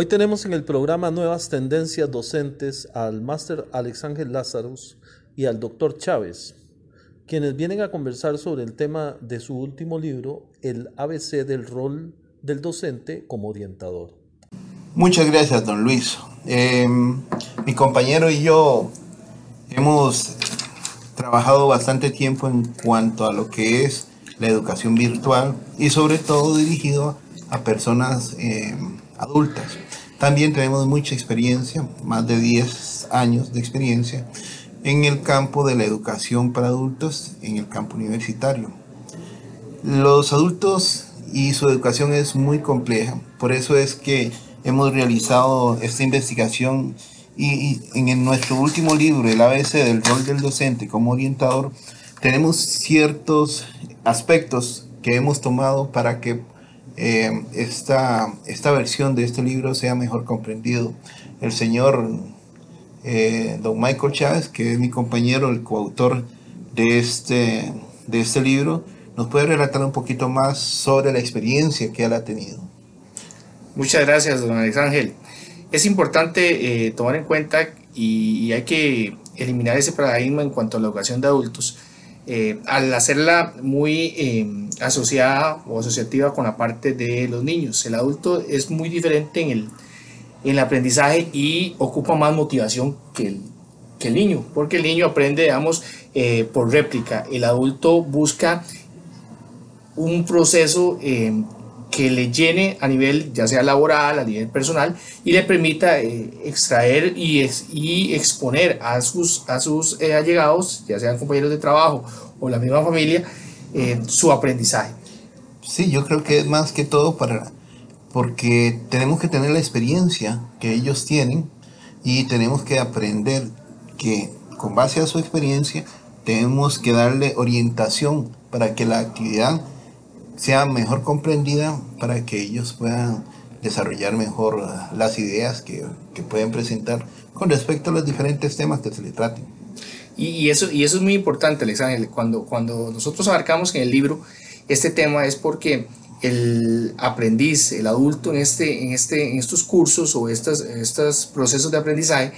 Hoy tenemos en el programa Nuevas Tendencias Docentes al máster Alex Ángel Lazarus y al doctor Chávez, quienes vienen a conversar sobre el tema de su último libro, El ABC del rol del docente como orientador. Muchas gracias, don Luis. Eh, mi compañero y yo hemos trabajado bastante tiempo en cuanto a lo que es la educación virtual y sobre todo dirigido a personas eh, adultas. También tenemos mucha experiencia, más de 10 años de experiencia en el campo de la educación para adultos, en el campo universitario. Los adultos y su educación es muy compleja, por eso es que hemos realizado esta investigación y, en nuestro último libro, el ABC del rol del docente como orientador, tenemos ciertos aspectos que hemos tomado para que eh, esta, esta versión de este libro sea mejor comprendido. El señor eh, don Michael Chávez, que es mi compañero, el coautor de este, de este libro, nos puede relatar un poquito más sobre la experiencia que él ha tenido. Muchas gracias, don Alex Ángel. Es importante eh, tomar en cuenta y, hay que eliminar ese paradigma en cuanto a la educación de adultos. Eh, al hacerla muy eh, asociada o asociativa con la parte de los niños. El adulto es muy diferente en el, en el aprendizaje y ocupa más motivación que el, que el niño, porque el niño aprende, digamos, por réplica. El adulto busca un proceso que le llene a nivel ya sea laboral, a nivel personal y le permita eh, extraer y, y, exponer a sus, a sus eh, allegados, ya sean compañeros de trabajo o la misma familia, eh, su aprendizaje. Sí, yo creo que es más que todo para, porque tenemos que tener la experiencia que ellos tienen y tenemos que aprender que con base a su experiencia tenemos que darle orientación para que la actividad sea mejor comprendida para que ellos puedan desarrollar mejor uh, las ideas que, que pueden presentar con respecto a los diferentes temas que se le traten. Y, eso, y eso es muy importante, Alexander. Cuando, cuando nosotros abarcamos en el libro este tema es porque el aprendiz, el adulto en, este, en, este, en estos cursos o estos, estos procesos de aprendizaje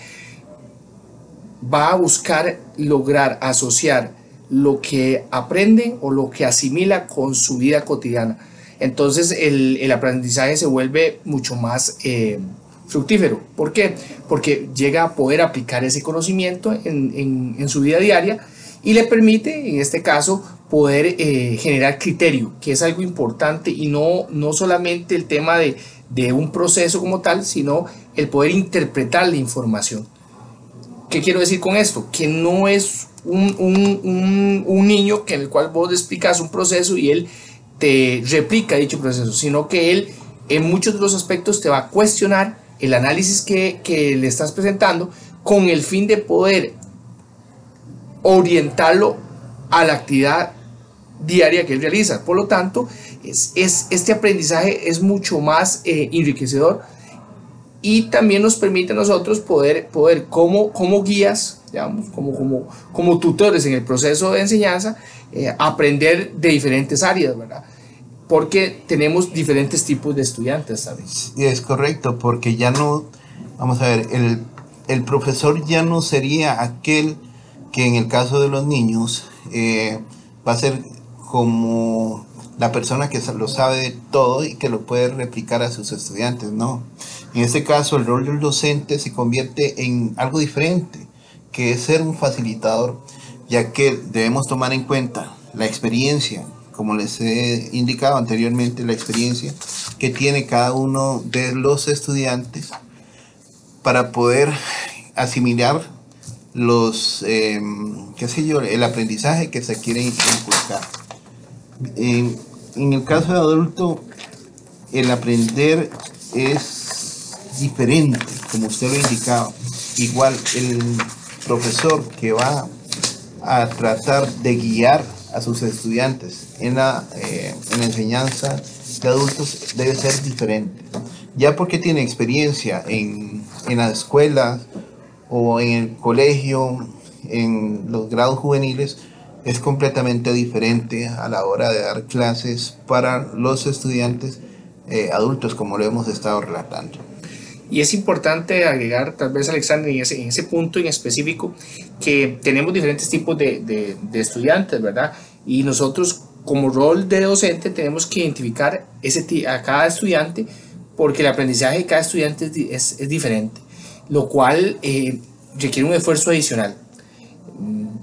va a buscar lograr asociar lo que aprende o lo que asimila con su vida cotidiana. Entonces el, aprendizaje se vuelve mucho más eh, fructífero. ¿Por qué? Porque llega a poder aplicar ese conocimiento en, su vida diaria y le permite, en este caso, poder eh, generar criterio, que es algo importante y no, no solamente el tema de, de un proceso como tal, sino el poder interpretar la información. ¿Qué quiero decir con esto? Que no es un, niño que en el cual vos le explicas un proceso y él te replica dicho proceso, sino que él en muchos de los aspectos te va a cuestionar el análisis que, le estás presentando con el fin de poder orientarlo a la actividad diaria que él realiza. Por lo tanto, es, este aprendizaje es mucho más eh, enriquecedor y también nos permite a nosotros poder, poder como, como guías, digamos, como, como, como tutores en el proceso de enseñanza, eh, aprender de diferentes áreas, ¿verdad? Porque tenemos diferentes tipos de estudiantes, ¿sabes? Es correcto, porque ya no, vamos a ver, el, el profesor ya no sería aquel que en el caso de los niños eh, va a ser como la persona que lo sabe todo y que lo puede replicar a sus estudiantes, ¿no? En este caso, el rol del docente se convierte en algo diferente, que es ser un facilitador, ya que debemos tomar en cuenta la experiencia, como les he indicado anteriormente, la experiencia que tiene cada uno de los estudiantes para poder asimilar los, em, qué sé yo, el aprendizaje que se quiere inculcar. En, en el caso de adulto, el aprender es diferente, como usted lo indicaba. Igual el profesor que va a tratar de guiar a sus estudiantes en la, eh, en enseñanza de adultos debe ser diferente. Ya porque tiene experiencia en, en las escuelas o en el colegio, en los grados juveniles, es completamente diferente a la hora de dar clases para los estudiantes eh, adultos, como lo hemos estado relatando. Y es importante agregar, tal vez, Alexander, en ese, en ese punto en específico, que tenemos diferentes tipos de, de, estudiantes, ¿verdad? Y nosotros, como rol de docente, tenemos que identificar ese, a cada estudiante, porque el aprendizaje de cada estudiante es, es, diferente, lo cual eh, requiere un esfuerzo adicional.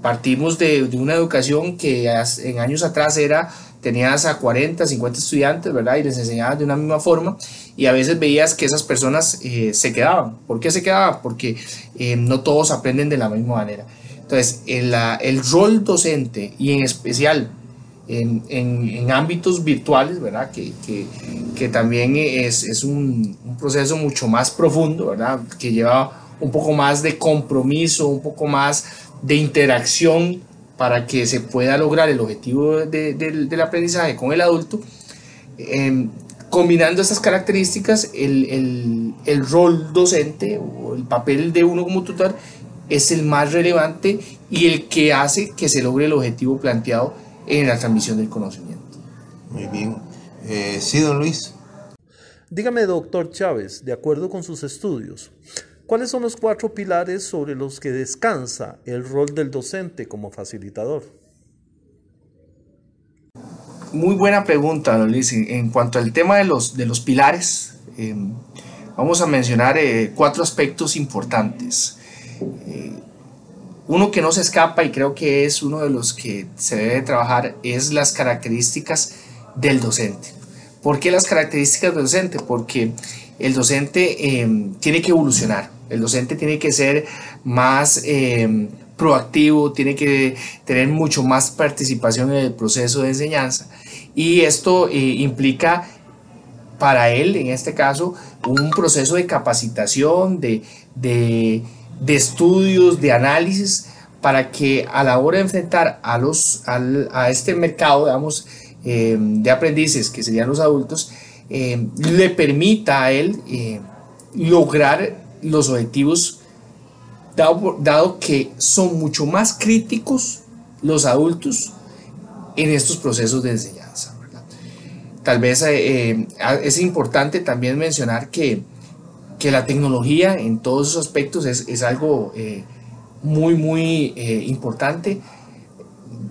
Partimos de, de una educación que en años atrás era tenías a 40, 50 estudiantes, ¿verdad? Y les enseñabas de una misma forma y a veces veías que esas personas eh, se quedaban. ¿Por qué se quedaban? Porque eh, no todos aprenden de la misma manera. Entonces, el, el rol docente y en especial en, en, ámbitos virtuales, ¿verdad? Que, que, que también es, es un, un, proceso mucho más profundo, ¿verdad? Que lleva un poco más de compromiso, un poco más de interacción para que se pueda lograr el objetivo de, de, del aprendizaje con el adulto, eh, combinando estas características, el, el, el, rol docente o el papel de uno como tutor es el más relevante y el que hace que se logre el objetivo planteado en la transmisión del conocimiento. Muy bien. Eh, sí, don Luis. Dígame, doctor Chávez, de acuerdo con sus estudios, ¿Cuáles son los cuatro pilares sobre los que descansa el rol del docente como facilitador? Muy buena pregunta, Luis. En cuanto al tema de los, de los pilares, eh, vamos a mencionar eh, cuatro aspectos importantes. Eh, uno que no se escapa y creo que es uno de los que se debe trabajar es las características del docente. ¿Por qué las características del docente? Porque el docente tiene que evolucionar, el docente tiene que ser más eh, proactivo, tiene que tener mucho más participación en el proceso de enseñanza. Y esto eh, implica para él, en este caso, un proceso de capacitación, de, de, estudios, de análisis, para que a la hora de enfrentar a, los, a este mercado, digamos, eh, de aprendices, que serían los adultos, eh, le permita a él eh, lograr los objetivos, dado, que son mucho más críticos los adultos en estos procesos de enseñanza. ¿verdad? Tal vez eh, es importante también mencionar que, que, la tecnología en todos esos aspectos es, es algo eh, muy, muy eh, importante.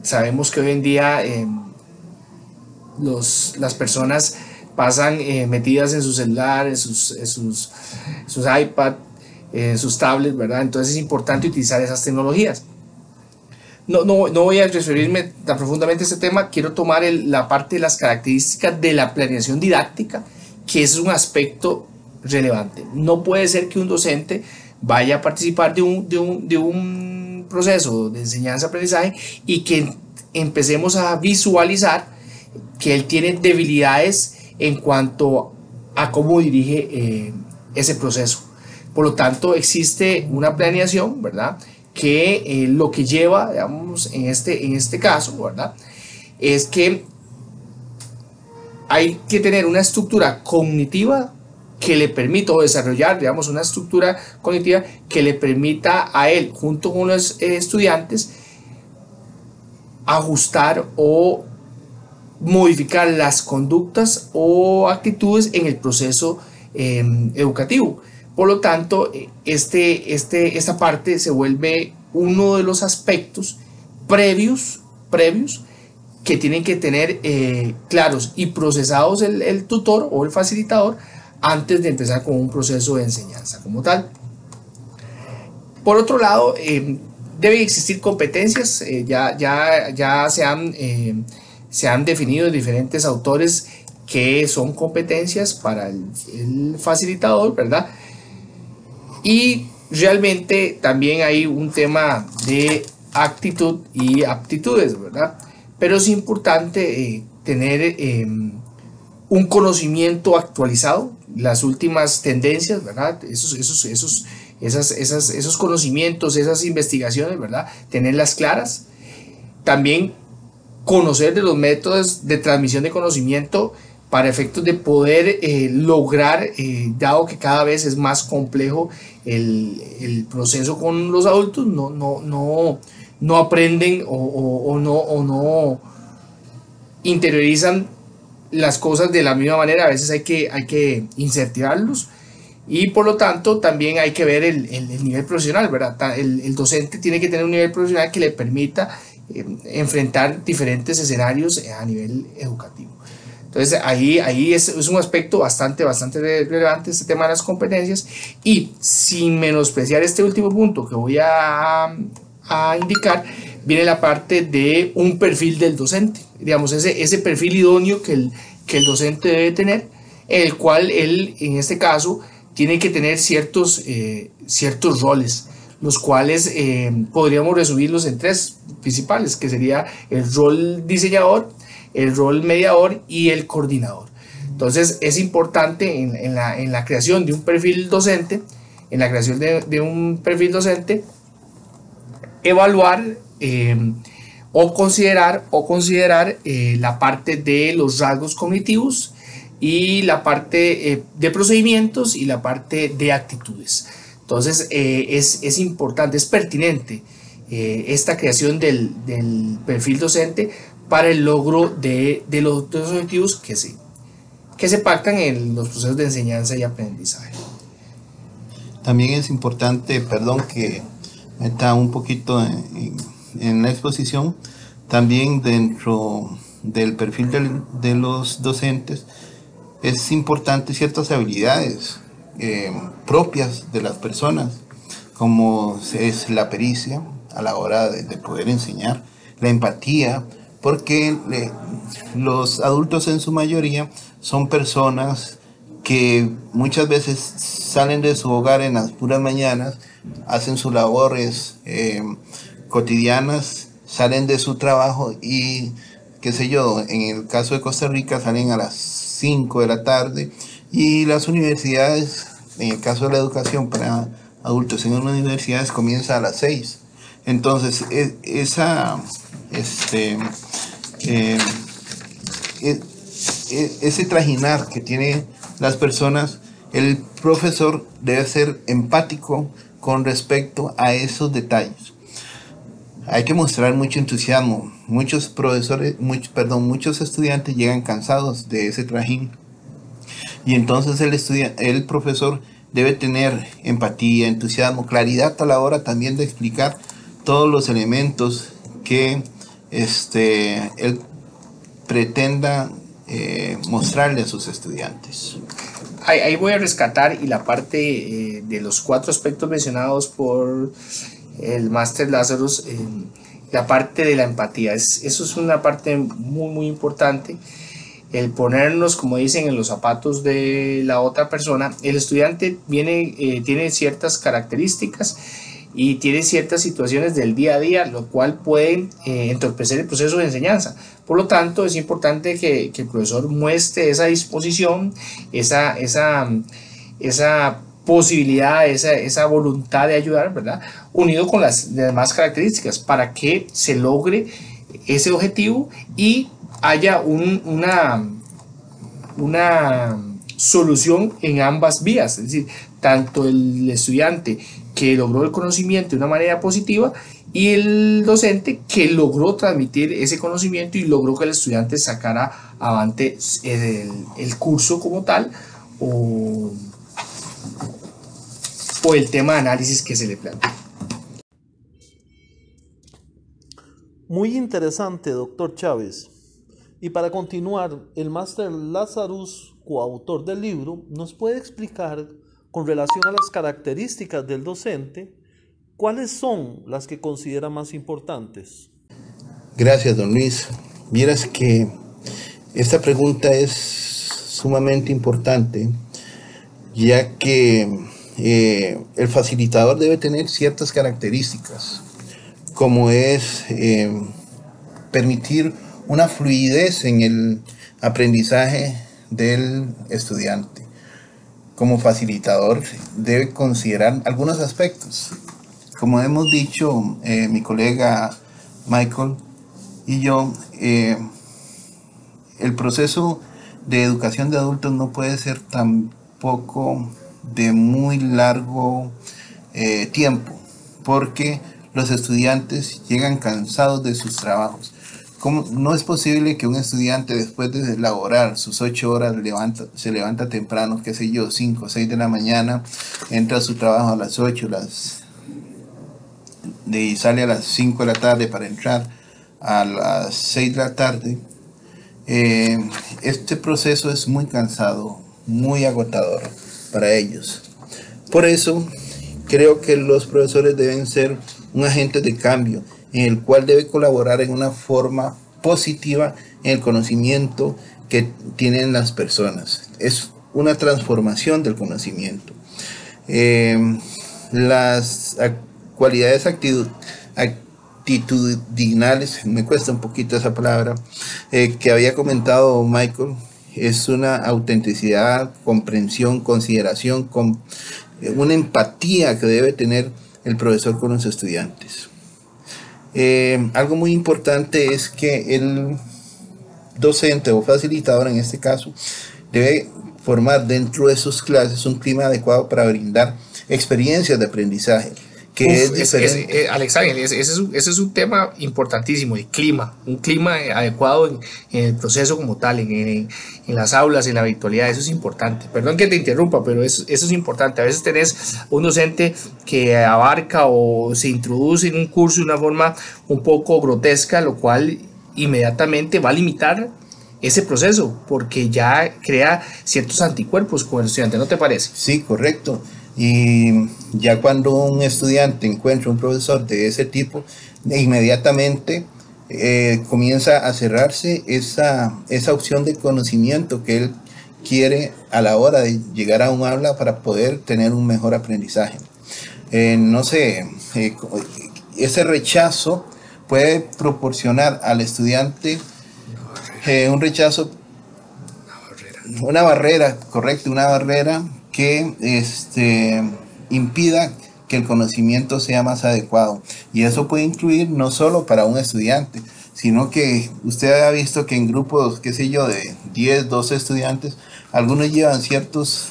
Sabemos que hoy en día los, las personas pasan eh, metidas en su celular, en sus, en sus, sus iPad, en sus tablets, ¿verdad? Entonces es importante utilizar esas tecnologías. No, no, no voy a referirme tan profundamente a este tema, quiero tomar el, la parte de las características de la planeación didáctica, que es un aspecto relevante. No puede ser que un docente vaya a participar de un, de un, de un proceso de enseñanza-aprendizaje y que empecemos a visualizar que él tiene debilidades en cuanto a cómo dirige eh, ese proceso. Por lo tanto, existe una planeación, ¿verdad? Que eh, lo que lleva, digamos, en este, en este caso, ¿verdad? Es que hay que tener una estructura cognitiva que le permita o desarrollar, digamos, una estructura cognitiva que le permita a él, junto con los eh, estudiantes, ajustar o modificar las conductas o actitudes en el proceso eh, educativo. Por lo tanto, este, este, esta parte se vuelve uno de los aspectos previos, previos que tienen que tener eh, claros y procesados el, tutor o el facilitador antes de empezar con un proceso de enseñanza como tal. Por otro lado, eh, deben existir competencias, eh, ya, ya, ya se han eh, se han definido diferentes autores que son competencias para el, facilitador, ¿verdad? Y realmente también hay un tema de actitud y aptitudes, ¿verdad? Pero es importante eh, tener eh, un conocimiento actualizado, las últimas tendencias, ¿verdad? Esos, esos, esos, esas, esas, esos conocimientos, esas investigaciones, ¿verdad? Tenerlas claras. También conocer de los métodos de transmisión de conocimiento para efectos de poder eh, lograr, eh, dado que cada vez es más complejo el, el, proceso con los adultos, no, no, no, no aprenden o, no, o no interiorizan las cosas de la misma manera, a veces hay que, hay que y por lo tanto también hay que ver el, el, nivel profesional, ¿verdad? El, el, docente tiene que tener un nivel profesional que le permita eh, enfrentar diferentes escenarios a nivel educativo. Entonces ahí, ahí es, es, un aspecto bastante, bastante relevante este tema de las competencias. Y sin menospreciar este último punto que voy a, a indicar, viene la parte de un perfil del docente, digamos, ese, ese perfil idóneo que el, que el docente debe tener, el cual él, en este caso, tiene que tener ciertos, eh, ciertos roles, los cuales eh, podríamos resumirlos en tres principales, que sería el rol diseñador, el rol mediador y el coordinador. Entonces es importante en, la, creación de un perfil docente, en la creación de, un perfil docente, evaluar eh, o considerar, o considerar la parte de los rasgos cognitivos, y la parte eh, de procedimientos y la parte de actitudes. Entonces eh, es, es, importante, es pertinente eh, esta creación del, del, perfil docente para el logro de, de los, objetivos que se, que se pactan en los procesos de enseñanza y aprendizaje. También es importante, perdón que meta un poquito en, la exposición, también dentro del perfil de los docentes, es importante ciertas habilidades eh, propias de las personas, como es la pericia a la hora de, poder enseñar, la empatía, porque los adultos en su mayoría son personas que muchas veces salen de su hogar en las puras mañanas, hacen sus labores eh, cotidianas, salen de su trabajo y, qué sé yo, en el caso de Costa Rica salen a las 5 de la tarde y las universidades, en el caso de la educación para adultos en las universidades, comienza a las 6. Entonces, e, esa, este, eh, e, e, ese trajinar que tienen las personas, el profesor debe ser empático con respecto a esos detalles. Hay que mostrar mucho entusiasmo. Muchos profesores, perdón, muchos estudiantes llegan cansados de ese trajín. Y entonces el, el profesor debe tener empatía, entusiasmo, claridad a la hora también de explicar todos los elementos que este, él pretenda eh, mostrarle a sus estudiantes. Ahí, voy a rescatar y la parte eh, de los cuatro aspectos mencionados por el Master Lazarus, la parte de la empatía. Es, eso es una parte muy, muy importante. El ponernos, como dicen, en los zapatos de la otra persona. El estudiante viene, eh, tiene ciertas características y tiene ciertas situaciones del día a día, lo cual puede eh, entorpecer el proceso de enseñanza. Por lo tanto, es importante que, que el profesor muestre esa disposición, esa, esa, esa posibilidad, esa, esa voluntad de ayudar, ¿verdad? Unido con las demás características para que se logre ese objetivo y haya un, una, una solución en ambas vías, es decir, tanto el estudiante que logró el conocimiento de una manera positiva y el docente que logró transmitir ese conocimiento y logró que el estudiante sacara avante el, el curso como tal o o el tema de análisis que se le plantea. Muy interesante, doctor Chávez. Y para continuar, el máster Lazarus, coautor del libro, nos puede explicar con relación a las características del docente, cuáles son las que considera más importantes. Gracias, don Luis. Vieras que esta pregunta es sumamente importante, ya que eh, el facilitador debe tener ciertas características, como es eh, permitir una fluidez en el aprendizaje del estudiante. Como facilitador debe considerar algunos aspectos. Como hemos dicho eh, mi colega Michael y yo, el proceso de educación de adultos no puede ser tampoco de muy largo eh, tiempo, porque los estudiantes llegan cansados de sus trabajos. No es posible que un estudiante después de elaborar sus ocho horas levanta, se levanta temprano, qué sé yo, cinco o seis de la mañana, entra a su trabajo a las ocho, las, y sale a las cinco de la tarde para entrar a las seis de la tarde. Eh, este proceso es muy cansado, muy agotador para ellos. Por eso creo que los profesores deben ser un agente de cambio en el cual debe colaborar en una forma positiva en el conocimiento que tienen las personas. Es una transformación del conocimiento. Eh, las cualidades actitudinales, me cuesta un poquito esa palabra, eh, que había comentado Michael, es una autenticidad, comprensión, consideración, con, eh, una empatía que debe tener el profesor con los estudiantes. Eh, algo muy importante es que el docente o facilitador en este caso debe formar dentro de sus clases un clima adecuado para brindar experiencias de aprendizaje que es diferente. Eh, ese, es un, tema importantísimo, el clima, un clima adecuado en, el proceso como tal, en, las aulas, en la virtualidad, eso es importante. Perdón que te interrumpa, pero eso, eso es importante. A veces tenés un docente que abarca o se introduce en un curso de una forma un poco grotesca, lo cual inmediatamente va a limitar ese proceso, porque ya crea ciertos anticuerpos con el estudiante, ¿no te parece? Sí, correcto. Y ya cuando un estudiante encuentra un profesor de ese tipo, inmediatamente eh, comienza a cerrarse esa, esa opción de conocimiento que él quiere a la hora de llegar a un aula para poder tener un mejor aprendizaje. Eh, no sé, eh, ese rechazo puede proporcionar al estudiante un rechazo, una barrera, correcto, una barrera que este, impida que el conocimiento sea más adecuado. Y eso puede incluir no solo para un estudiante, sino que usted ha visto que en grupos, qué sé yo, de 10, 12 estudiantes, algunos llevan ciertos,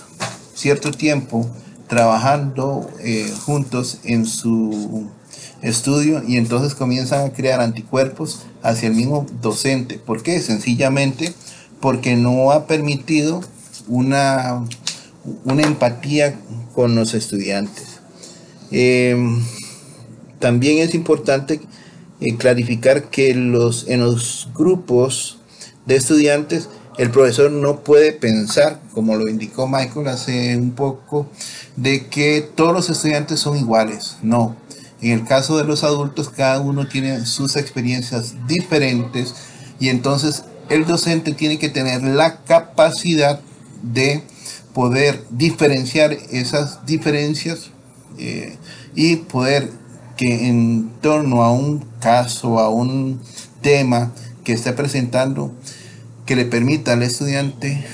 cierto tiempo trabajando eh, juntos en su estudio y entonces comienzan a crear anticuerpos hacia el mismo docente. ¿Por qué? Sencillamente porque no ha permitido una una empatía con los estudiantes. Em, también es importante eh, clarificar que los, en los grupos de estudiantes el profesor no puede pensar, como lo indicó Michael hace un poco, de que todos los estudiantes son iguales. No. En el caso de los adultos, cada uno tiene sus experiencias diferentes y entonces el docente tiene que tener la capacidad de poder diferenciar esas diferencias eh, y poder que en torno a un caso, a un tema que esté presentando, que le permita al estudiante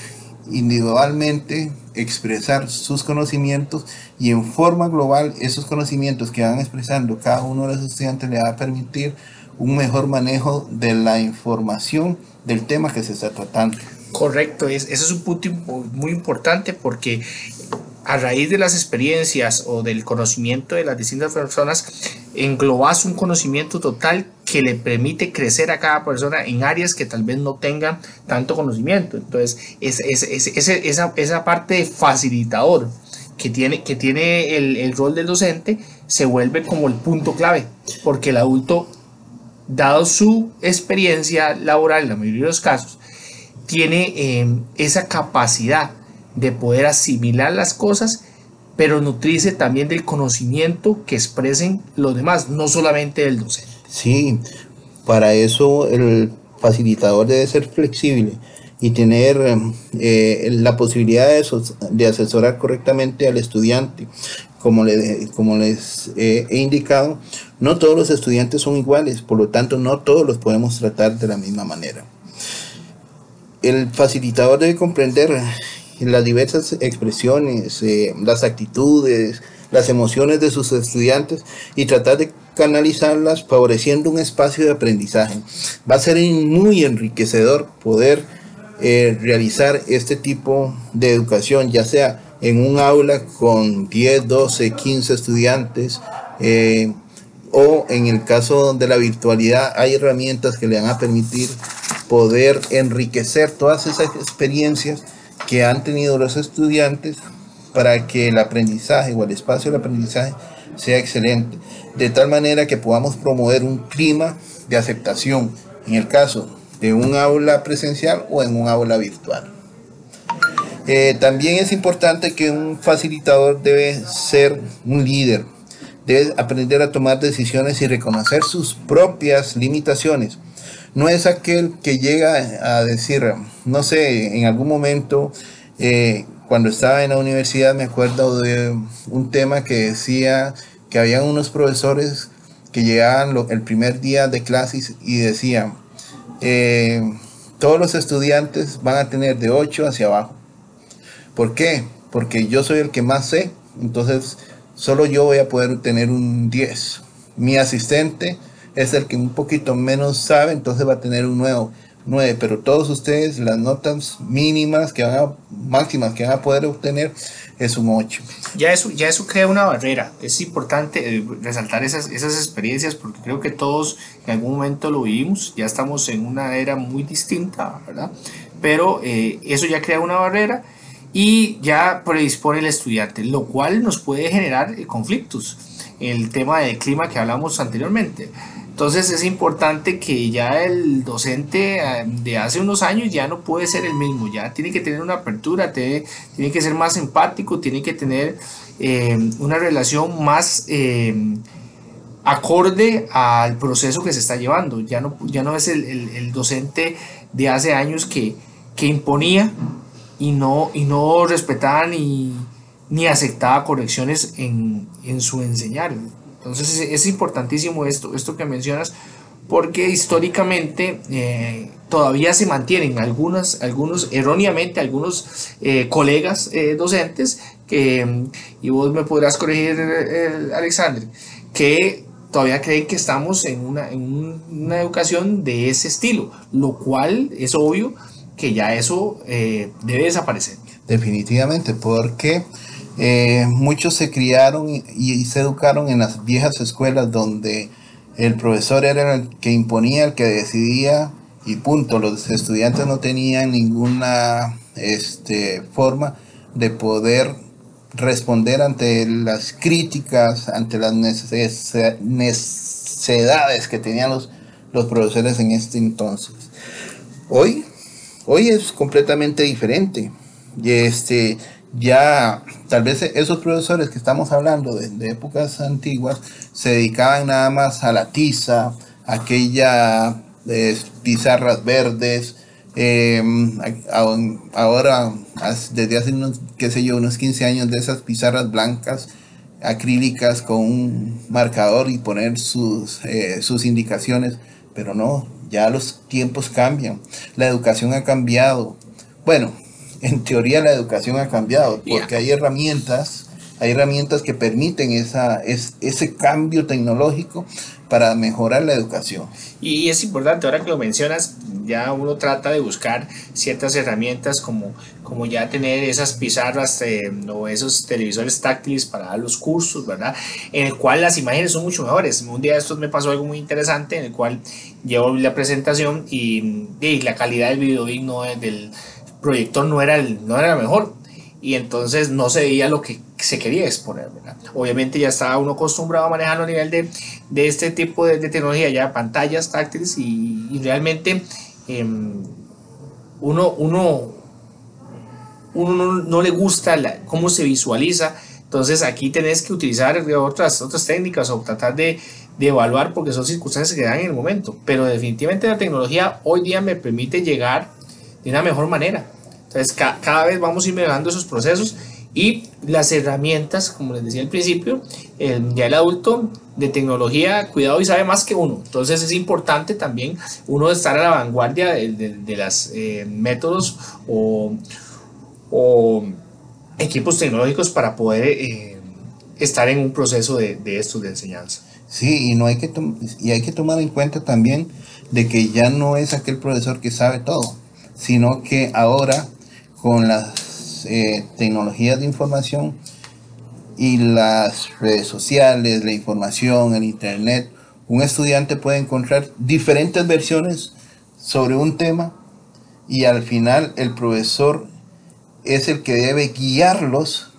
individualmente expresar sus conocimientos y en forma global esos conocimientos que van expresando cada uno de los estudiantes le va a permitir un mejor manejo de la información del tema que se está tratando. Correcto, es, eso es un punto muy importante porque a raíz de las experiencias o del conocimiento de las distintas personas, englobas un conocimiento total que le permite crecer a cada persona en áreas que tal vez no tengan tanto conocimiento. Entonces, es, esa, esa, parte facilitador que tiene, que tiene el, el rol del docente se vuelve como el punto clave, porque el adulto, dado su experiencia laboral en la mayoría de los casos, tiene em, esa capacidad de poder asimilar las cosas, pero nutrirse también del conocimiento que expresen los demás, no solamente el docente. Sí, para eso el facilitador debe ser flexible y tener eh, la posibilidad de, asesorar correctamente al estudiante. Como les he indicado, no todos los estudiantes son iguales, por lo tanto no todos los podemos tratar de la misma manera el facilitador debe comprender las diversas expresiones, eh, las actitudes, las emociones de sus estudiantes y tratar de canalizarlas favoreciendo un espacio de aprendizaje. Va a ser muy enriquecedor poder eh, realizar este tipo de educación, ya sea en un aula con 10, 12, 15 estudiantes, eh, o en el caso de la virtualidad hay herramientas que le van a permitir poder enriquecer todas esas experiencias que han tenido los estudiantes para que el aprendizaje o el espacio del aprendizaje sea excelente, de tal manera que podamos promover un clima de aceptación en el caso de un aula presencial o en un aula virtual. Eh, también es importante que un facilitador debe ser un líder, debe aprender a tomar decisiones y reconocer sus propias limitaciones. No es aquel que llega a decir, no sé, en algún momento, eh, cuando estaba en la universidad, me acuerdo de un tema que decía que había unos profesores que llegaban el primer día de clases y decían, eh, todos los estudiantes van a tener de 8 hacia abajo. ¿Por qué? Porque yo soy el que más sé, entonces solo yo voy a poder tener un 10. Mi asistente es el que un poquito menos sabe, entonces va a tener un nuevo 9, pero todos ustedes las notas mínimas que van a, máximas que van a poder obtener es un 8. Ya eso, ya eso crea una barrera. Es importante eh, resaltar esas, esas experiencias porque creo que todos en algún momento lo vivimos, ya estamos en una era muy distinta, ¿verdad? Pero eh, eso ya crea una barrera y ya predispone el estudiante, lo cual nos puede generar eh, conflictos. El tema del clima que hablamos anteriormente. Entonces es importante que ya el docente eh, de hace unos años ya no puede ser el mismo, ya tiene que tener una apertura, tiene, que ser más empático, tiene que tener eh, una relación más acorde al proceso que se está llevando. Ya no, ya no es el, docente de hace años que, que imponía y no, y no respetaba ni, ni aceptaba correcciones en, su enseñar. Entonces es, importantísimo esto, esto que mencionas, porque históricamente eh, todavía se mantienen algunas, algunos, erróneamente, algunos eh, colegas eh, docentes, y vos me podrás corregir, Alexander, que todavía creen que estamos en una, en una educación de ese estilo, lo cual es obvio que ya eso debe desaparecer. Definitivamente, porque eh, muchos se criaron y, se educaron en las viejas escuelas donde el profesor era el que imponía, el que decidía y punto. Los estudiantes no tenían ninguna este, forma de poder responder ante las críticas, ante las necesidades que tenían los, los profesores en este entonces. Hoy Hoy es completamente diferente. Y este, ya tal vez esos profesores que estamos hablando de, épocas antiguas se dedicaban nada más a la tiza, aquella eh, pizarras verdes. Em, ahora, desde hace unos, qué sé yo, unos 15 años de esas pizarras blancas acrílicas con un marcador y poner sus, eh, sus indicaciones, pero no, ya los tiempos cambian, la educación ha cambiado. Bueno, en teoría la educación ha cambiado porque hay herramientas, hay herramientas que permiten esa, ese cambio tecnológico para mejorar la educación. Y es importante, ahora que lo mencionas, ya uno trata de buscar ciertas herramientas como, como ya tener esas pizarras eh, o esos televisores táctiles para dar los cursos, ¿verdad? En el cual las imágenes son mucho mejores. Un día de estos me pasó algo muy interesante en el cual llevo la presentación y, la calidad del video no, del proyector no era, el, no era la mejor y entonces no se veía lo que se quería exponer. ¿verdad? Obviamente ya estaba uno acostumbrado a manejarlo a nivel de, de este tipo de, tecnología, ya pantallas táctiles y, realmente em, uno, uno, uno no, le gusta cómo se visualiza. Entonces aquí tenés que utilizar otras, otras técnicas o tratar de, de evaluar porque son circunstancias que dan en el momento. Pero definitivamente la tecnología hoy día me permite llegar de una mejor manera. Entonces cada vez vamos a ir mejorando esos procesos y las herramientas, como les decía al principio, ya el adulto de tecnología, cuidado y sabe más que uno. Entonces es importante también uno estar a la vanguardia de, de, los eh, métodos o, o, equipos tecnológicos para poder eh, estar en un proceso de, de estos de enseñanza. Sí, y, no hay que y hay que tomar en cuenta también de que ya no es aquel profesor que sabe todo, sino que ahora con las eh, tecnologías de información, y las redes sociales, la información, el internet, un estudiante puede encontrar diferentes versiones sobre un tema y al final el profesor es el que debe guiarlos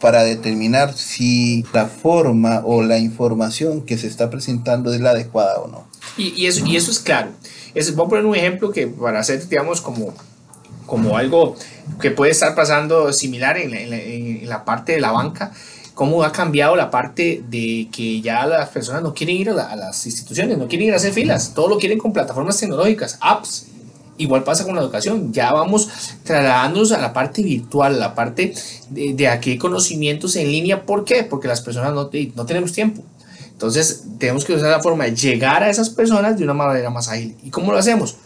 para determinar si la forma o la información que se está presentando es la adecuada o no. Y, eso, y eso es claro. Es, voy a poner un ejemplo que para hacer, digamos, como, como algo que puede estar pasando similar en la parte de la banca cómo ha cambiado la parte de que ya las personas no quieren ir a, las instituciones, no quieren ir a hacer filas, todo lo quieren con plataformas tecnológicas, apps. Igual pasa con la educación, ya vamos trasladándonos a la parte virtual, la parte de, de aquí conocimientos en línea. ¿Por qué? Porque las personas no, no tenemos tiempo. Entonces tenemos que usar la forma de llegar a esas personas de una manera más ágil. ¿Y cómo lo hacemos?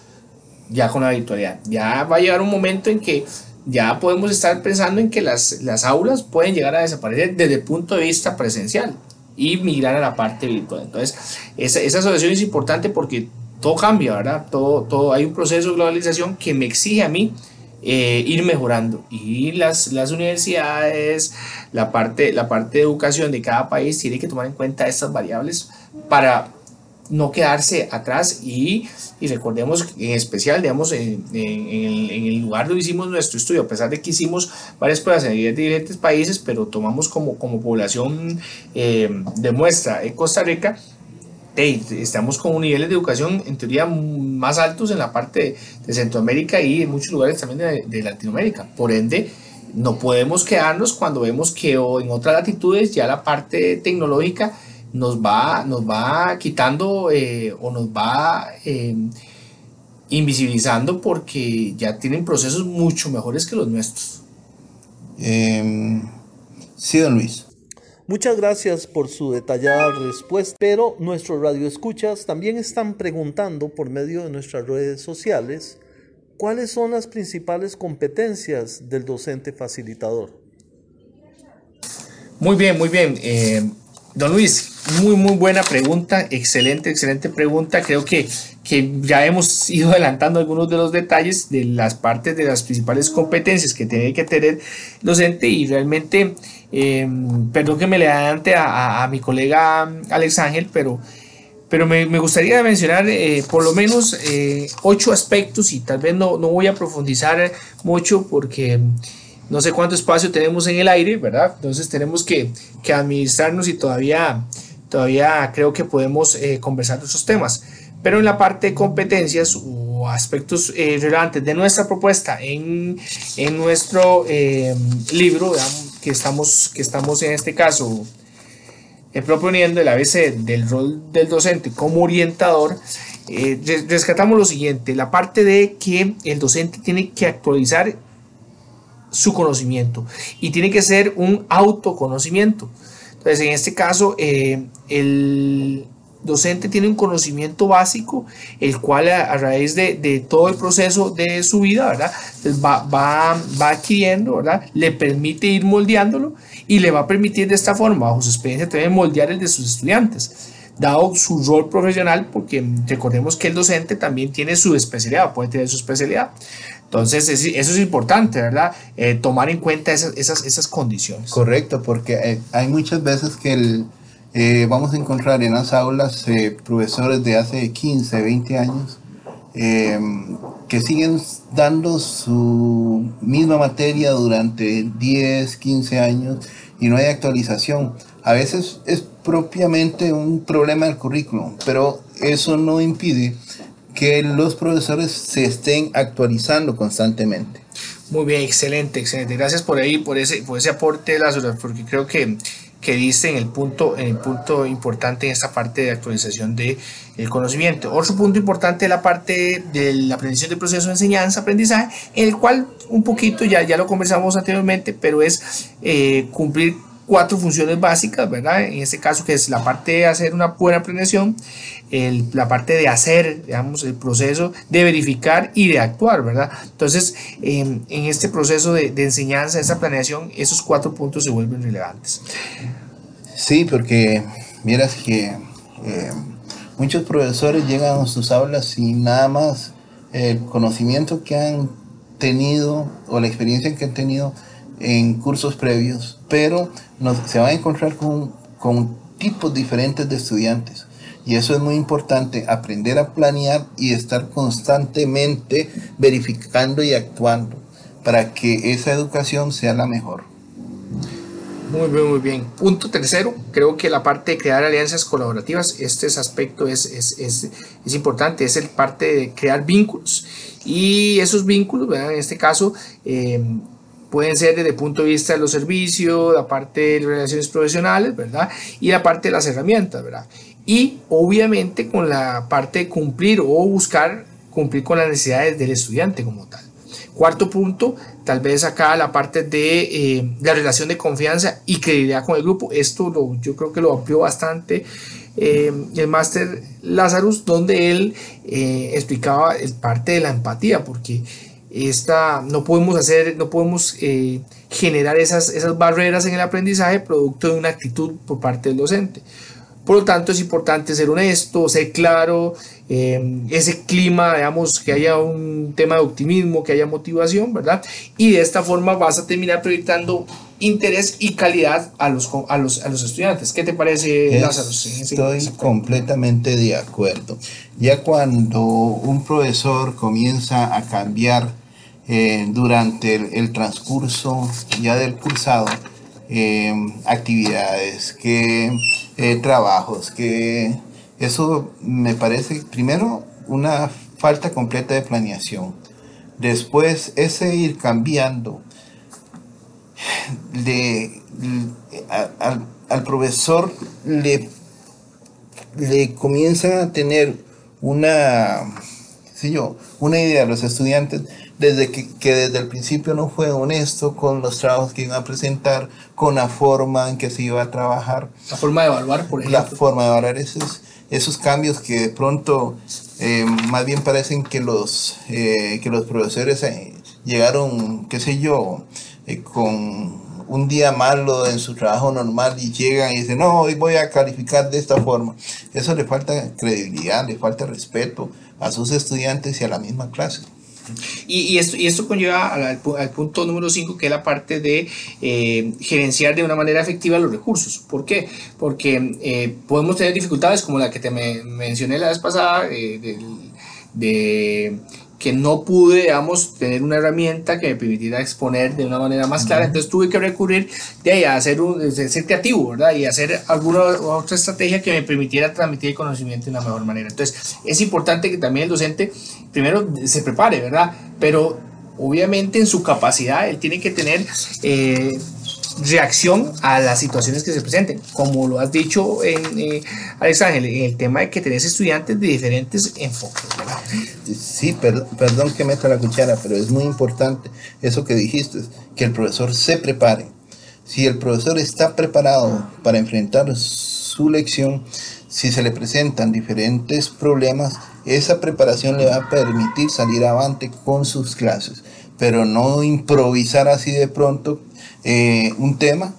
Ya con la virtualidad. Ya va a llegar un momento en que ya podemos estar pensando en que las, las aulas pueden llegar a desaparecer desde el punto de vista presencial y migrar a la parte virtual. Entonces, esa, esa asociación es importante porque todo cambia, ¿verdad? Todo, todo, hay un proceso de globalización que me exige a mí eh, ir mejorando. Y las, las universidades, la parte, la parte de educación de cada país tiene que tomar en cuenta estas variables para no quedarse atrás y, y, recordemos en especial, digamos, en, en, el, lugar donde hicimos nuestro estudio, a pesar de que hicimos varias pruebas en diferentes países, pero tomamos como, como población eh, de muestra en Costa Rica, estamos con niveles de educación en teoría más altos en la parte de, Centroamérica y en muchos lugares también de, de Latinoamérica. Por ende, no podemos quedarnos cuando vemos que en otras latitudes ya la parte tecnológica nos va, nos va quitando eh, o nos va em, invisibilizando porque ya tienen procesos mucho mejores que los nuestros. Eh, sí, don Luis. Muchas gracias por su detallada respuesta, pero nuestros radioescuchas también están preguntando por medio de nuestras redes sociales cuáles son las principales competencias del docente facilitador. Muy bien, muy bien. Eh, Don Luis, muy, muy buena pregunta, excelente, excelente pregunta. Creo que, que ya hemos ido adelantando algunos de los detalles de las partes de las principales competencias que tiene que tener docente y realmente, em, perdón que me le adelante a, a, mi colega Alex Ángel, pero, pero me, me gustaría mencionar eh, por lo menos eh, ocho aspectos y tal vez no, no voy a profundizar mucho porque no sé cuánto espacio tenemos en el aire, ¿verdad? Entonces tenemos que, que administrarnos y todavía, todavía creo que podemos eh, conversar de esos temas. Pero en la parte de competencias o aspectos eh, relevantes de nuestra propuesta en, en nuestro eh, libro, que, estamos, que estamos en este caso proponiendo el ABC del rol del docente como orientador, rescatamos lo siguiente, la parte de que el docente tiene que actualizar su conocimiento y tiene que ser un autoconocimiento. Entonces, en este caso, eh, el docente tiene un conocimiento básico, el cual a, raíz de, todo el proceso de su vida, ¿verdad? va, va, va, adquiriendo, ¿verdad? Le permite ir moldeándolo y le va a permitir de esta forma, bajo su experiencia, también moldear el de sus estudiantes dado su rol profesional, porque recordemos que el docente también tiene su especialidad, puede tener su especialidad. Entonces, eso es importante, ¿verdad? Eh, tomar en cuenta esas, esas, esas, condiciones. Correcto, porque eh, hay muchas veces que el, eh, vamos a encontrar en las aulas profesores de hace 15, 20 años que siguen dando su misma materia durante 10, 15 años y no hay actualización. A veces es propiamente un problema del currículum, pero eso no impide que los profesores se estén actualizando constantemente. Muy bien, excelente, excelente. Gracias por ahí, por ese, por ese aporte, Lázaro, porque creo que, que diste en el punto, en el punto importante en esta parte de actualización del el conocimiento. Otro punto importante es la parte de la aprendizaje del proceso de enseñanza, aprendizaje, en el cual un poquito ya, ya lo conversamos anteriormente, pero es eh, cumplir cuatro funciones básicas, ¿verdad? En este caso que es la parte de hacer una buena planeación, el, la parte de hacer, digamos, el proceso de verificar y de actuar, ¿verdad? Entonces, en este proceso de, de, enseñanza, esa planeación, esos cuatro puntos se vuelven relevantes. Sí, porque miras que eh, muchos profesores llegan a sus aulas sin nada más el conocimiento que han tenido o la experiencia que han tenido en cursos previos, pero nos, se va a encontrar con, con tipos diferentes de estudiantes. Y eso es muy importante, aprender a planear y estar constantemente verificando y actuando para que esa educación sea la mejor. Muy bien, muy bien. Punto tercero, creo que la parte de crear alianzas colaborativas, este aspecto es, es, es, es importante, es el parte de crear vínculos. Y esos vínculos, en este caso, eh, pueden ser desde el punto de vista de los servicios, la parte de relaciones profesionales, ¿verdad? Y la parte de las herramientas, ¿verdad? Y obviamente con la parte de cumplir o buscar cumplir con las necesidades del estudiante como tal. Cuarto punto, tal vez acá la parte de eh, la relación de confianza y credibilidad con el grupo. Esto lo, yo creo que lo amplió bastante eh, el máster Lazarus, donde él eh, explicaba el parte de la empatía, porque esta, no podemos hacer, no podemos generar esas, esas barreras en el aprendizaje producto de una actitud por parte del docente. Por lo tanto, es importante ser honesto, ser claro, eh, ese clima, digamos, que haya un tema de optimismo, que haya motivación, ¿verdad? Y de esta forma vas a terminar proyectando interés y calidad a los, a los, a los estudiantes. ¿Qué te parece, Lázaro? Estoy completamente de acuerdo. Ya cuando un profesor comienza a cambiar eh, durante el, transcurso ya del cursado, Em, actividades, que eh, trabajos, que eso me parece primero una falta completa de planeación. Después ese ir cambiando al, profesor le, le comienza a tener una, sé yo, una idea a los estudiantes desde que, desde el principio no fue honesto con los trabajos que iban a presentar, con la forma en que se iba a trabajar. La forma de evaluar, por ejemplo. La forma de evaluar esos, esos cambios que de pronto eh, más bien parecen que los, eh, que los profesores eh, llegaron, qué sé yo, con un día malo en su trabajo normal y llegan y dicen, no, hoy voy a calificar de esta forma. Eso le falta credibilidad, le falta respeto a sus estudiantes y a la misma clase. Y, esto, y esto conlleva al, punto número 5, que es la parte de eh, gerenciar de una manera efectiva los recursos. ¿Por qué? Porque eh, podemos tener dificultades como la que te mencioné la vez pasada, eh, de que no pude, digamos, tener una herramienta que me permitiera exponer de una manera más clara. Entonces tuve que recurrir de ahí a hacer un, ser creativo, ¿verdad? Y hacer alguna otra estrategia que me permitiera transmitir el conocimiento de una mejor manera. Entonces es importante que también el docente primero se prepare, ¿verdad? Pero obviamente en su capacidad él tiene que tener eh, reacción a las situaciones que se presenten. Como lo has dicho, en, eh, Alex Ángel, en el tema de que tenés estudiantes de diferentes enfoques. Sí, perdón que meta la cuchara, pero es muy importante eso que dijiste, que el profesor se prepare. Si el profesor está preparado para enfrentar su lección, si se le presentan diferentes problemas, esa preparación le va a permitir salir avante con sus clases, pero no improvisar así de pronto eh, un tema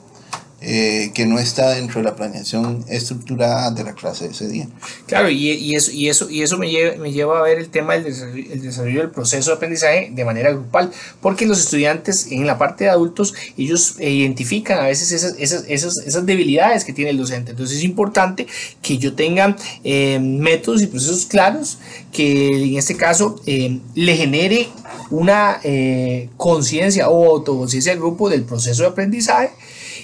eh, que no está dentro de la planeación estructurada de la clase de ese día. Claro, y, eso, y eso, y eso me, lleva, me lleva a ver el tema del desarrollo, el desarrollo, del proceso de aprendizaje de manera grupal, porque los estudiantes en la parte de adultos, ellos identifican a veces esas, esas, esas, debilidades que tiene el docente. Entonces es importante que yo tenga eh, métodos y procesos claros que en este caso le genere una eh, conciencia o autoconciencia del grupo del proceso de aprendizaje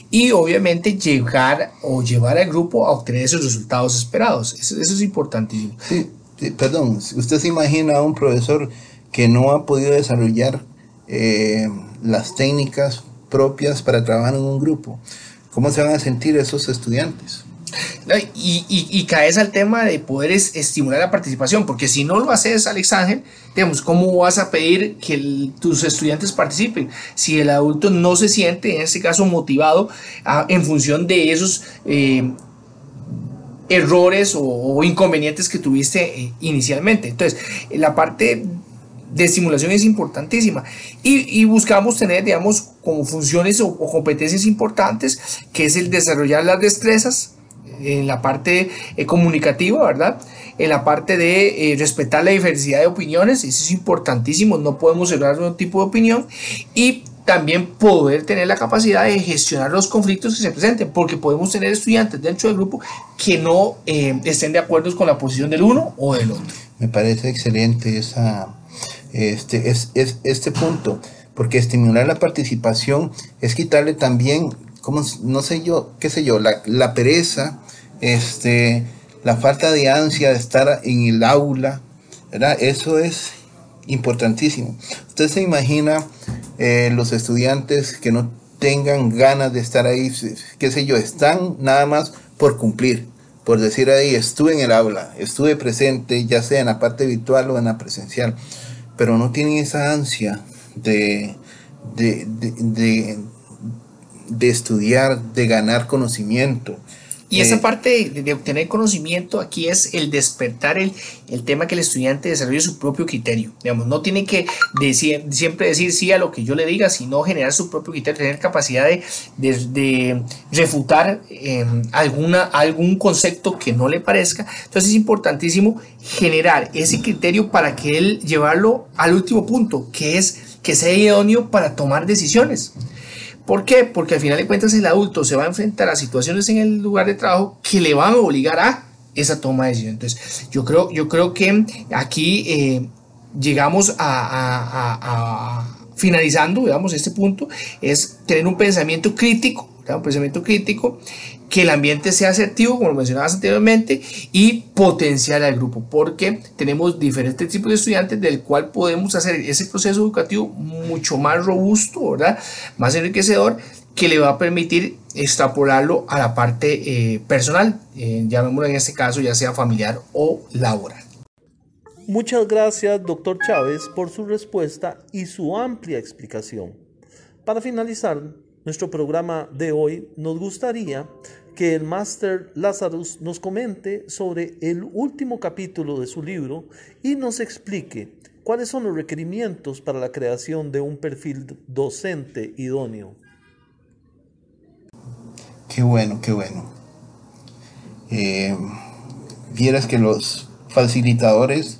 y obviamente llegar o llevar al grupo a obtener esos resultados esperados. Eso, es importantísimo. Sí, perdón, usted se imagina a un profesor que no ha podido desarrollar eh, las técnicas propias para trabajar en un grupo. ¿Cómo se van a sentir esos estudiantes? Y, y, caes al tema de poder estimular la participación, porque si no lo haces, Alex Ángel, digamos, ¿cómo vas a pedir que tus estudiantes participen? Si el adulto no se siente, en este caso, motivado en función de esos eh, errores o, inconvenientes que tuviste eh, inicialmente. Entonces, la parte de estimulación es importantísima y, buscamos tener, digamos, como funciones o competencias importantes, que es el desarrollar las destrezas, en la parte eh, comunicativa, ¿verdad? En la parte de eh, respetar la diversidad de opiniones, eso es importantísimo, no podemos cerrar un tipo de opinión, y también poder tener la capacidad de gestionar los conflictos que se presenten, porque podemos tener estudiantes dentro del grupo que no eh, estén de acuerdo con la posición del uno o del otro. Me parece excelente esa, este, es, es, este punto, porque estimular la participación es quitarle también, como, no sé yo, qué sé yo, la pereza, este, la falta de ansia de estar en el aula. Eso es importantísimo. Usted se imagina eh, los estudiantes que no tengan ganas de estar ahí, qué sé yo, están nada más por cumplir, por decir ahí, estuve en el aula, estuve presente, ya sea en la parte virtual o en la presencial, pero no tienen esa ansia de, de, de, de estudiar, de ganar conocimiento, y esa parte de, obtener conocimiento aquí es el despertar el, el, tema que el estudiante desarrolle su propio criterio. Digamos, no tiene que decir, siempre decir sí a lo que yo le diga, sino generar su propio criterio, tener capacidad de, de, refutar em, alguna, algún concepto que no le parezca. Entonces es importantísimo generar ese criterio para que él llevarlo al último punto, que es que sea idóneo para tomar decisiones. ¿Por qué? Porque al final de cuentas el adulto se va a enfrentar a situaciones en el lugar de trabajo que le van a obligar a esa toma de decisión. Entonces, yo creo, yo creo que aquí eh, llegamos a, finalizando, digamos, este punto, es tener un pensamiento crítico, un pensamiento crítico que el ambiente sea asertivo, como lo mencionabas anteriormente, y potenciar al grupo, porque tenemos diferentes tipos de estudiantes del cual podemos hacer ese proceso educativo mucho más robusto, ¿verdad? Más enriquecedor, que le va a permitir extrapolarlo a la parte eh, personal, eh, llamémoslo en este caso ya sea familiar o laboral. Muchas gracias, doctor Chávez, por su respuesta y su amplia explicación. Para finalizar nuestro programa de hoy, nos gustaría que el Master Lazarus nos comente sobre el último capítulo de su libro y nos explique cuáles son los requerimientos para la creación de un perfil docente idóneo. Qué bueno, qué bueno. Eh, vieras que los facilitadores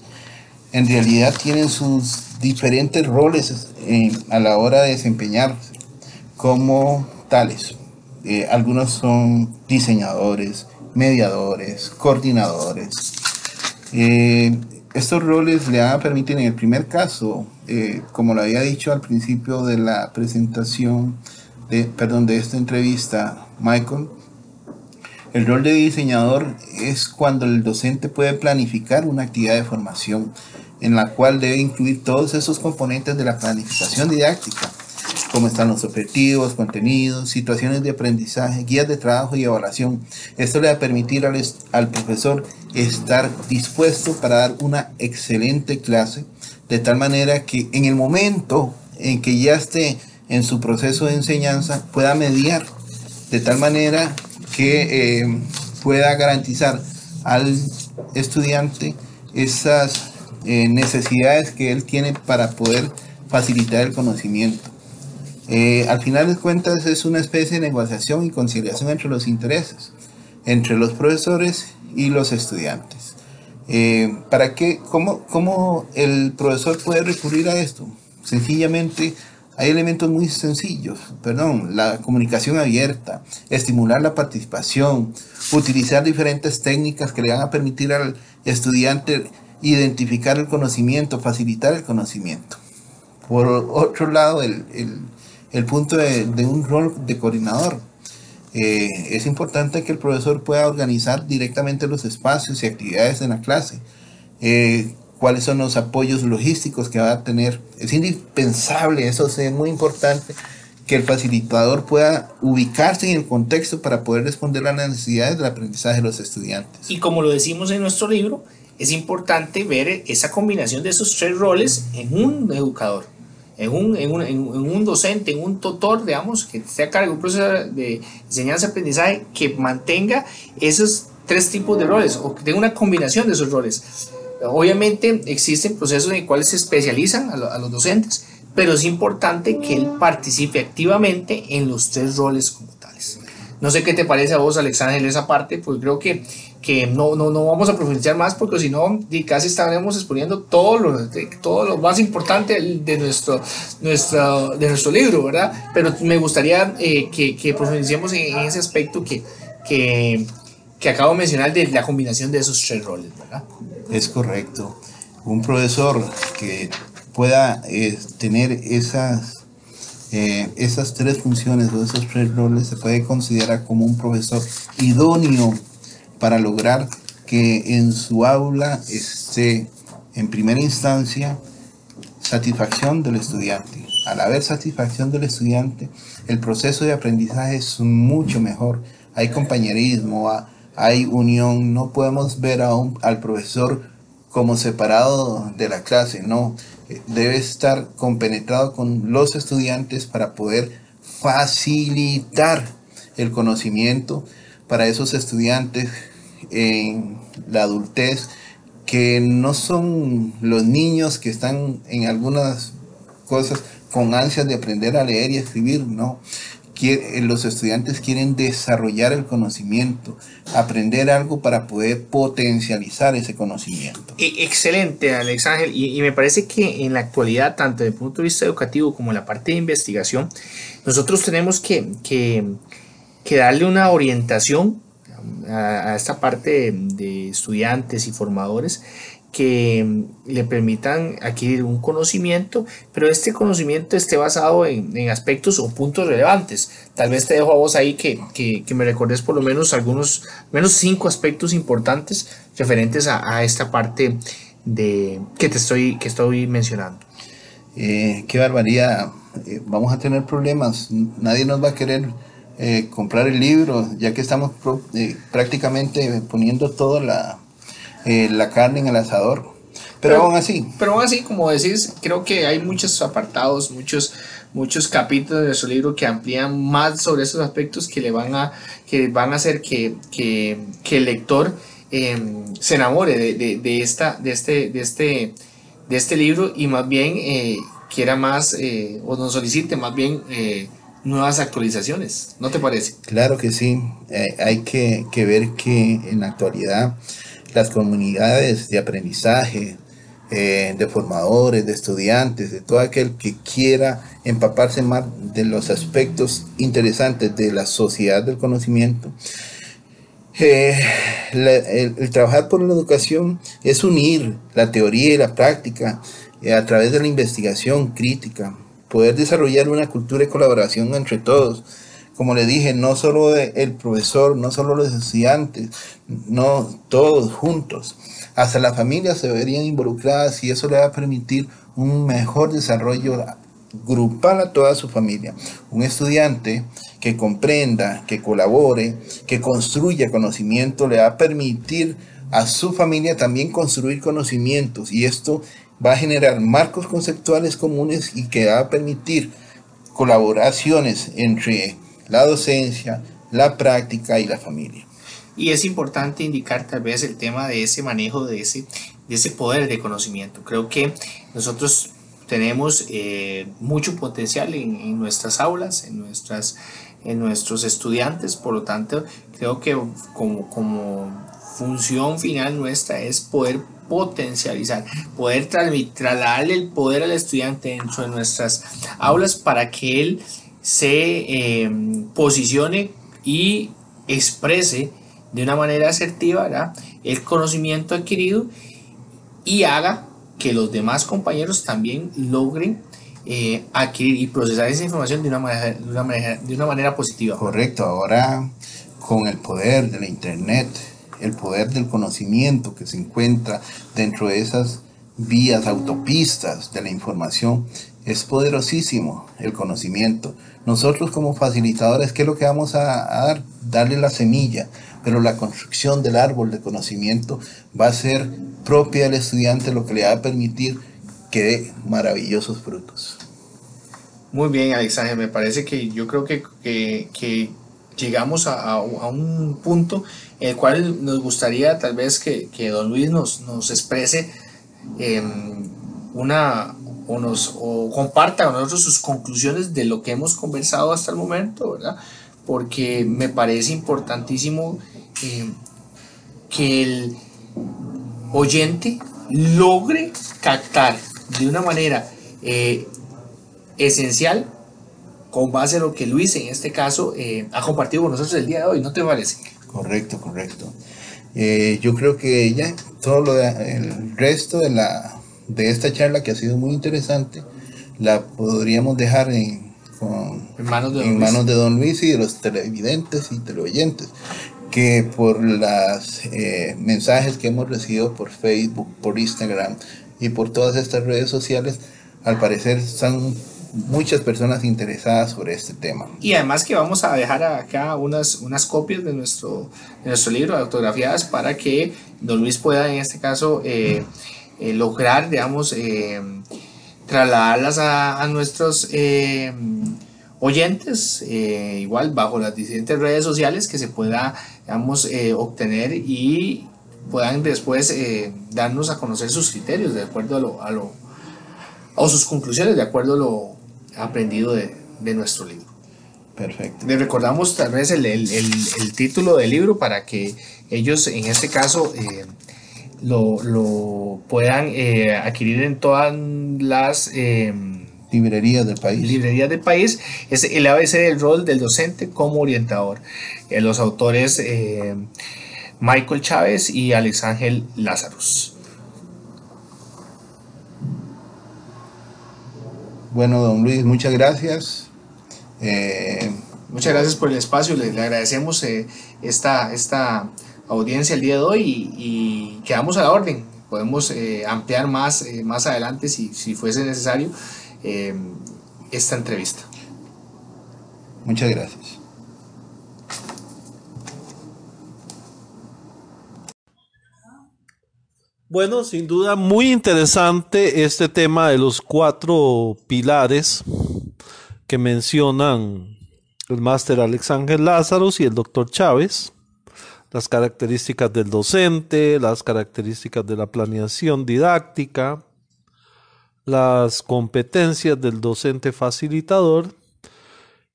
en realidad tienen sus diferentes roles eh, a la hora de desempeñarse como tales. Eh, algunos son diseñadores, mediadores, coordinadores. Eh, estos roles le van a permitir en el primer caso, eh, como lo había dicho al principio de la presentación, de, perdón, de esta entrevista, Michael, el rol de diseñador es cuando el docente puede planificar una actividad de formación en la cual debe incluir todos esos componentes de la planificación didáctica cómo están los objetivos, contenidos, situaciones de aprendizaje, guías de trabajo y evaluación. Esto le va a permitir al, al profesor estar dispuesto para dar una excelente clase, de tal manera que en el momento en que ya esté en su proceso de enseñanza pueda mediar, de tal manera que eh, pueda garantizar al estudiante esas eh, necesidades que él tiene para poder facilitar el conocimiento. Eh, al final de cuentas es una especie de negociación y conciliación entre los intereses, entre los profesores y los estudiantes. Eh, ¿Para qué? ¿Cómo, ¿Cómo el profesor puede recurrir a esto? Sencillamente hay elementos muy sencillos, perdón, la comunicación abierta, estimular la participación, utilizar diferentes técnicas que le van a permitir al estudiante identificar el conocimiento, facilitar el conocimiento. Por otro lado, el, el punto de, un rol de coordinador. Eh, es importante que el profesor pueda organizar directamente los espacios y actividades en la clase. Eh, cuáles son los apoyos logísticos que va a tener. Es indispensable, eso es muy importante, que el facilitador pueda ubicarse en el contexto para poder responder a las necesidades del aprendizaje de los estudiantes. Y como lo decimos en nuestro libro, es importante ver esa combinación de esos tres roles en un educador en un, en un, en un docente, en un tutor, digamos, que esté a cargo de un proceso de enseñanza-aprendizaje que mantenga esos tres tipos de roles o que tenga una combinación de esos roles. Obviamente existen procesos en los cuales se especializan a, a los docentes, pero es importante que él participe activamente en los tres roles como tales. No sé qué te parece a vos, Alexander, esa parte, porque creo que que no, no, no vamos a profundizar más porque si no casi estaremos exponiendo todo lo, todo lo más importante de nuestro, nuestro, de nuestro libro, ¿verdad? Pero me gustaría eh, que, que, profundicemos en, ese aspecto que, que, que, acabo de mencionar de la combinación de esos tres roles, ¿verdad? Es correcto. Un profesor que pueda eh, tener esas, eh, esas tres funciones o esos tres roles se puede considerar como un profesor idóneo para lograr que en su aula esté en primera instancia satisfacción del estudiante. Al haber satisfacción del estudiante, el proceso de aprendizaje es mucho mejor. Hay compañerismo, hay unión. No podemos ver a un, al profesor como separado de la clase, no. Debe estar compenetrado con los estudiantes para poder facilitar el conocimiento para esos estudiantes en la adultez, que no son los niños que están en algunas cosas con ansias de aprender a leer y escribir, no. Los estudiantes quieren desarrollar el conocimiento, aprender algo para poder potencializar ese conocimiento. E, excelente, Alex Ángel. Y, me parece que en la actualidad, tanto desde el punto de vista educativo como en la parte de investigación, nosotros tenemos que, que darle una orientación a, esta parte de estudiantes y formadores que le permitan adquirir un conocimiento, pero este conocimiento esté basado en, aspectos o puntos relevantes. Tal vez te dejo a vos ahí que, me recordes por lo menos algunos, menos cinco aspectos importantes referentes a, esta parte de, que te estoy, que estoy mencionando. Eh, qué barbaridad. Eh, vamos a tener problemas. Nadie nos va a querer eh, comprar el libro, ya que estamos eh, prácticamente poniendo toda la, eh, la carne en el asador. Pero, aún así. Pero aún así, como decís, creo que hay muchos apartados, muchos, muchos capítulos de su libro que amplían más sobre esos aspectos que le van a, que van a hacer que, que, que el lector em, se enamore de, de, de, esta, de, este, de, este, de este libro y más bien quiera más o nos solicite más bien nuevas actualizaciones, ¿no te parece? Claro que sí, eh, hay que, ver que en la actualidad las comunidades de aprendizaje, eh, de formadores, de estudiantes, de todo aquel que quiera empaparse más de los aspectos interesantes de la sociedad del conocimiento, eh, el, trabajar por la educación es unir la teoría y la práctica a través de la investigación crítica, poder desarrollar una cultura de colaboración entre todos. Como le dije, no solo el profesor, no solo los estudiantes, no todos juntos. Hasta las familias se verían involucradas y eso le va a permitir un mejor desarrollo grupal a toda su familia. Un estudiante que comprenda, que colabore, que construya conocimiento, le va a permitir a su familia también construir conocimientos y esto va a generar marcos conceptuales comunes y que va a permitir colaboraciones entre la docencia, la práctica y la familia. Y es importante indicar tal vez el tema de ese manejo de ese, de ese poder de conocimiento. Creo que nosotros tenemos eh, mucho potencial en, nuestras aulas, en, nuestras, en nuestros estudiantes, por lo tanto creo que como, como función final nuestra es poder potencializar, poder trasladarle el poder al estudiante dentro de nuestras aulas para que él se em, posicione y exprese de una manera asertiva el conocimiento adquirido y haga que los demás compañeros también logren eh, adquirir y procesar esa información de una manera, de una manera, de una manera positiva. Correcto, ahora con el poder de la internet, el poder del conocimiento que se encuentra dentro de esas vías, autopistas de la información, es poderosísimo el conocimiento. Nosotros como facilitadores, ¿qué es lo que vamos a, dar? Darle la semilla, pero la construcción del árbol de conocimiento va a ser propia del estudiante, lo que le va a permitir que dé maravillosos frutos. Muy bien, Alexander, me parece que yo creo que, llegamos a, un punto el cual nos gustaría tal vez que, don Luis nos, nos exprese em, una o nos o comparta con nosotros sus conclusiones de lo que hemos conversado hasta el momento, ¿verdad? Porque me parece importantísimo em, que el oyente logre captar de una manera eh, esencial con base a lo que Luis en este caso eh, ha compartido con nosotros el día de hoy, ¿no te parece? Correcto, correcto. Eh, yo creo que ya todo lo el resto de la de esta charla que ha sido muy interesante la podríamos dejar en, manos, de en manos de don Luis y de los televidentes y teleoyentes que por los eh, mensajes que hemos recibido por Facebook, por Instagram y por todas estas redes sociales, al parecer son muchas personas interesadas sobre este tema. Y además que vamos a dejar acá unas, unas copias de nuestro, de nuestro libro de autografías para que don Luis pueda en este caso eh, eh, lograr, digamos, trasladarlas a, nuestros oyentes, igual bajo las diferentes redes sociales que se pueda digamos, eh, obtener y puedan después eh, darnos a conocer sus criterios de acuerdo a lo, a lo o sus conclusiones de acuerdo a lo aprendido de, de nuestro libro. Perfecto. Les recordamos tal vez el, el, el, título del libro para que ellos en este caso eh, lo, lo, puedan adquirir en todas las librerías del país. Librerías del país es el ABC del rol del docente como orientador. Eh, los autores eh, Michael Chávez y Alex Ángel Bueno, don Luis, muchas gracias. Eh, muchas gracias por el espacio, le, agradecemos esta, esta audiencia el día de hoy y, quedamos a la orden. Podemos ampliar más, más adelante si, si fuese necesario esta entrevista. Muchas gracias. Bueno, sin duda muy interesante este tema de los cuatro pilares que mencionan el máster Alex Ángel Lázaro y el doctor Chávez. Las características del docente, las características de la planeación didáctica, las competencias del docente facilitador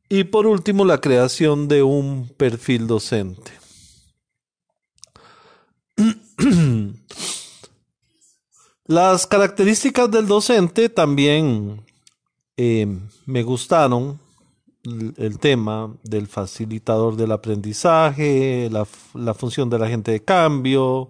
y por último la creación de un perfil docente. Las características del docente también eh, me gustaron. El tema del facilitador del aprendizaje, la, función del agente de cambio.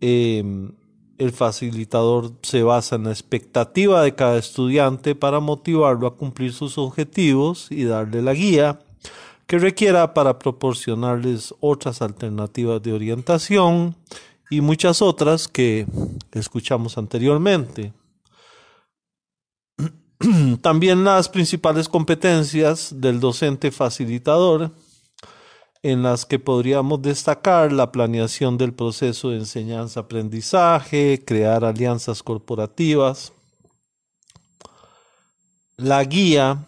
Eh, el facilitador se basa en la expectativa de cada estudiante para motivarlo a cumplir sus objetivos y darle la guía que requiera para proporcionarles otras alternativas de orientación y muchas otras que escuchamos anteriormente. También las principales competencias del docente facilitador, en las que podríamos destacar la planeación del proceso de enseñanza-aprendizaje, crear alianzas corporativas, la guía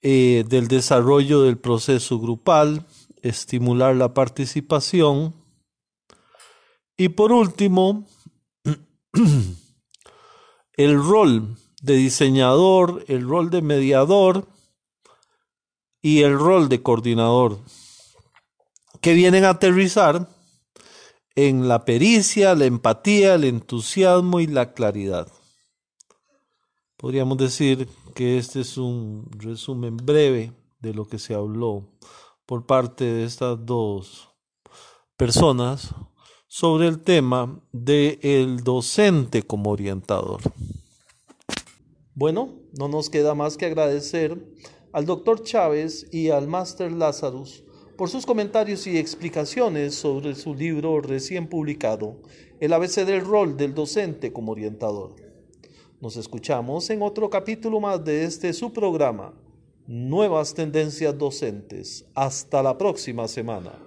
eh, del desarrollo del proceso grupal, estimular la participación, y por último, el rol de diseñador, el rol de mediador y el rol de coordinador, que vienen a aterrizar en la pericia, la empatía, el entusiasmo y la claridad. Podríamos decir que este es un resumen breve de lo que se habló por parte de estas dos personas sobre el tema del el docente como orientador. Bueno, no nos queda más que agradecer al doctor Chávez y al máster Lazarus por sus comentarios y explicaciones sobre su libro recién publicado, El ABC del rol del docente como orientador. Nos escuchamos en otro capítulo más de este su programa, Nuevas Tendencias Docentes. Hasta la próxima semana.